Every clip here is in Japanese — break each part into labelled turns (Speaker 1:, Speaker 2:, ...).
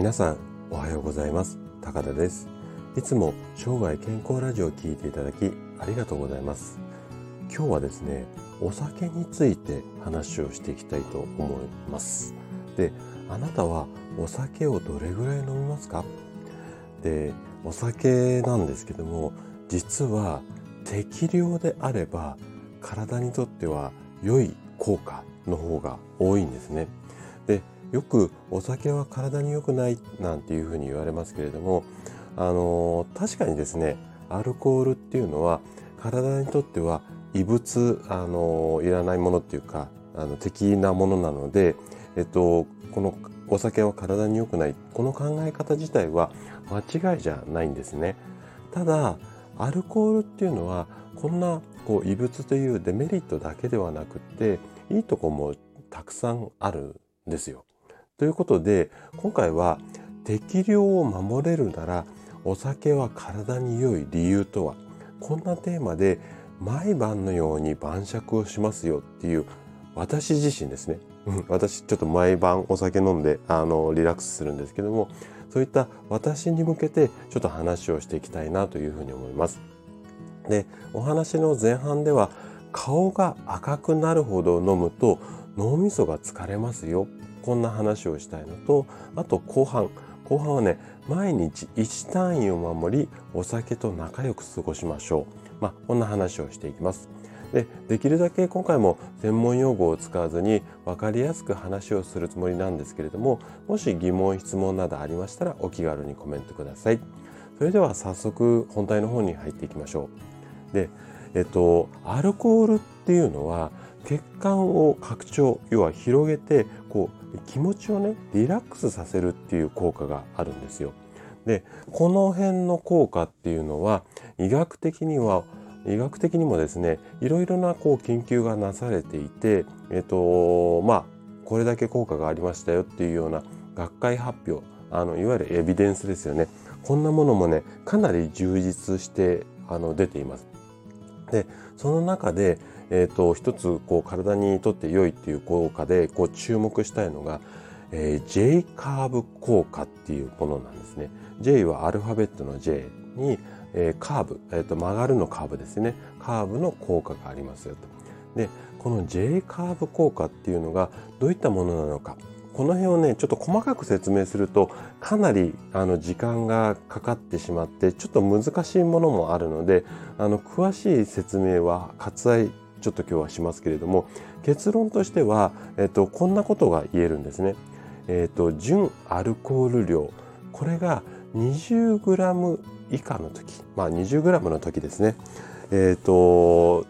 Speaker 1: 皆さんおはようございます。高田です。いつも生涯健康ラジオを聞いていただきありがとうございます。今日はですねお酒について話をしていきたいと思います。であなたはお酒をどれぐらい飲みますか？でお酒なんですけども実は適量であれば体にとっては良い効果の方が多いんですね。でよくお酒は体に良くないなんていうふうに言われますけれどもあの確かにですねアルコールっていうのは体にとっては異物あのいらないものっていうかあの敵なものなので、えっと、このお酒は体に良くないこの考え方自体は間違いじゃないんですね。ただアルコールっていうのはこんなこう異物というデメリットだけではなくっていいとこもたくさんあるんですよ。ということで今回は適量を守れるならお酒は体に良い理由とはこんなテーマで毎晩のように晩酌をしますよっていう私自身ですね、私ちょっと毎晩お酒飲んであのリラックスするんですけどもそういった私に向けてちょっと話をしていきたいなというふうに思います。でお話の前半では顔が赤くなるほど飲むと脳みそが疲れますよこんな話をしたいのとあと後半。後半はね毎日1単位を守りお酒と仲良く過ごしましょう。まあこんな話をしていきます。でできるだけ今回も専門用語を使わずに分かりやすく話をするつもりなんですけれどももし疑問質問などありましたらお気軽にコメントください。それでは早速本題の方に入っていきましょう。でえっとアルコールっていうのは血管を拡張要は広げてこう気持ちをねリラックスさせるっていう効果があるんですよ。でこの辺の効果っていうのは医学的には医学的にもですねいろいろなこう研究がなされていてえっとまあこれだけ効果がありましたよっていうような学会発表あのいわゆるエビデンスですよねこんなものもねかなり充実してあの出ています。でその中でえーと、一つこう体にとって良いっていう効果でこう注目したいのが、えー、J カーブ効果っていうものなんですね。J はアルファベットの J に、えー、カーブ、えーと、曲がるのカーブですね。カーブの効果がありますよと。でこの J カーブ効果っていうのがどういったものなのかこの辺をねちょっと細かく説明するとかなりあの時間がかかってしまってちょっと難しいものもあるのであの詳しい説明は割愛ちょっと今日はしますけれども結論としては、えっと、こんなことが言えるんですね。えっと、純アルコール量これが 20g 以下の時まあ 20g の時ですね。えっと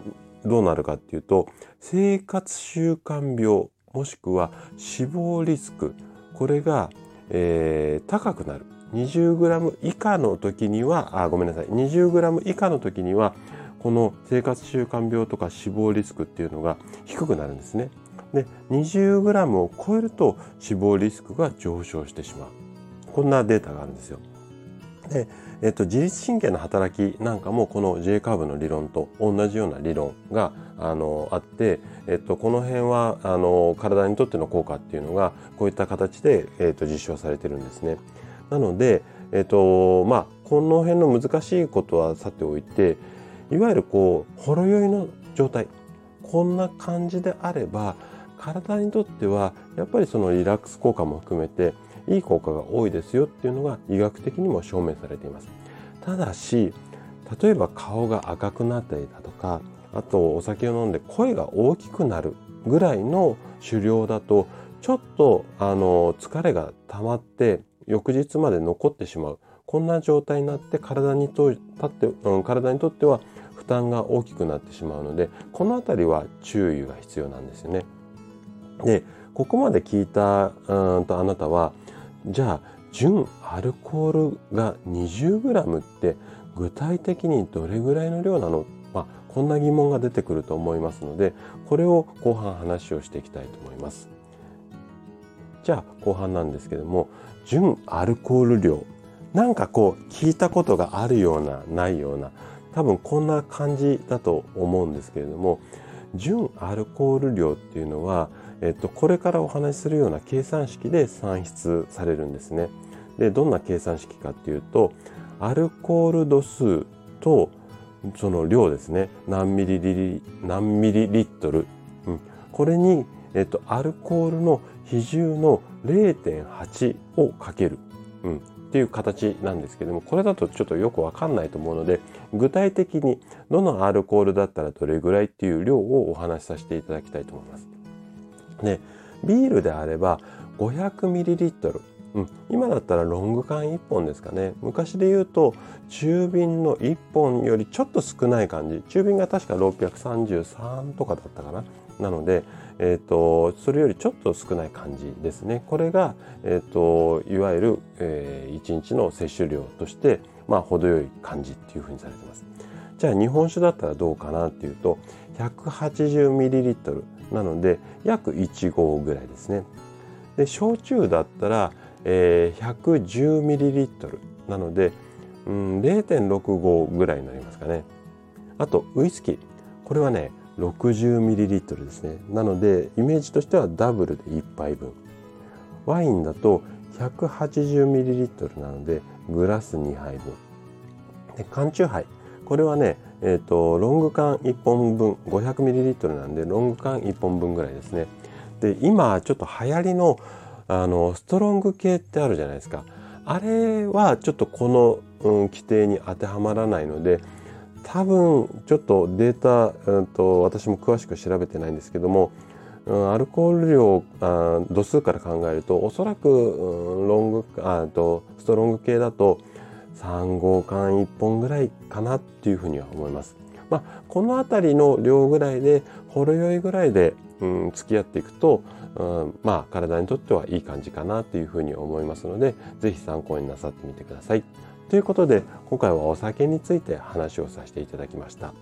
Speaker 1: どうなるかっていうと生活習慣病もしくは死亡リスクこれが、えー、高くなる 20g 以下の時にはあごめんなさい 20g 以下の時にはこの生活習慣病とか死亡リスクっていうのが低くなるんですね。で 20g を超えると死亡リスクが上昇してしまうこんなデータがあるんですよ。で、えっと、自律神経の働きなんかもこの J カーブの理論と同じような理論があのあって、えっと、この辺はあの体にとっての効果っていうのがこういった形で、えっと、実証されてるんですね。なので、えっとまあ、この辺の難しいことはさておいていわゆるこうほろ酔いの状態こんな感じであれば体にとってはやっぱりそのリラックス効果も含めていい効果が多いですよっていうのが医学的にも証明されています。ただし例えば顔が赤くなったりだとかあとお酒を飲んで声が大きくなるぐらいの狩猟だとちょっとあの疲れが溜まって翌日まで残ってしまうこんな状態になって体にと立って、うん、体にとっては負担が大きくなってしまうのでこの辺りは注意が必要なんですよね。でここまで聞いたうんとあなたはじゃあ純アルコールが 20g って具体的にどれぐらいの量なの、まあ、こんな疑問が出てくると思いますのでこれを後半話をしていきたいと思います。じゃあ後半なんですけども純アルコール量なんかこう聞いたことがあるようなないような多分こんな感じだと思うんですけれども純アルコール量っていうのは、えっと、これからお話しするような計算式で算出されるんですね。でどんな計算式かっていうとアルコール度数とその量ですね。何ミリリ何ミリリットル、うん、これに、えっと、アルコールの比重の0.8をかける、うん、っていう形なんですけどもこれだとちょっとよくわかんないと思うので具体的にどのアルコールだったらどれぐらいっていう量をお話しさせていただきたいと思います。でビールであれば 500ml うん、今だったらロング缶1本ですかね。昔で言うと中瓶の1本よりちょっと少ない感じ。中瓶が確か633とかだったかな。なので、えーと、それよりちょっと少ない感じですね。これが、えーと、いわゆる、えー、1日の摂取量として、まあ、程よい感じっていうふうにされてます。じゃあ日本酒だったらどうかなっていうと 180ml なので約1合ぐらいですねで焼酎だったらえー、110ml なので、うん、0.65ぐらいになりますかね。あとウイスキーこれはね 60ml ですね。なのでイメージとしてはダブルで1杯分。ワインだと 180ml なのでグラス2杯分。で缶チューハイこれはね、えーと、ロング缶1本分 500ml なんでロング缶1本分ぐらいですね。で今ちょっと流行りのあのストロング系ってあるじゃないですかあれはちょっとこの、うん、規定に当てはまらないので多分ちょっとデータ、うんと、私も詳しく調べてないんですけども、うん、アルコール量あ度数から考えるとおそらく、うん、ロングあとストロング系だと3号缶1本ぐらいかなっていうふうには思います。まあ、この辺りの量ぐらいでほろ酔いぐらいで、うん、付き合っていくとうん、まあ体にとってはいい感じかなというふうに思いますので是非参考になさってみてください。ということで今回はお酒について話をさせていただきました。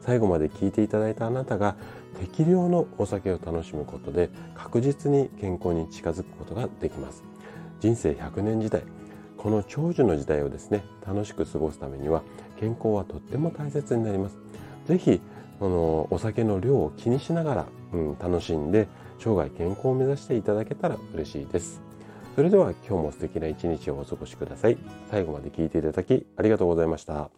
Speaker 1: 最後まで聞いていただいたあなたが適量のお酒を楽しむことで確実に健康に近づくことができます。人生100年時代この長寿の時代をですね楽しく過ごすためには健康はとっても大切になります。是非このお酒の量を気にしながら、うん、楽しんで生涯健康を目指していただけたら嬉しいです。それでは今日も素敵な一日をお過ごしください。最後まで聞いていただきありがとうございました。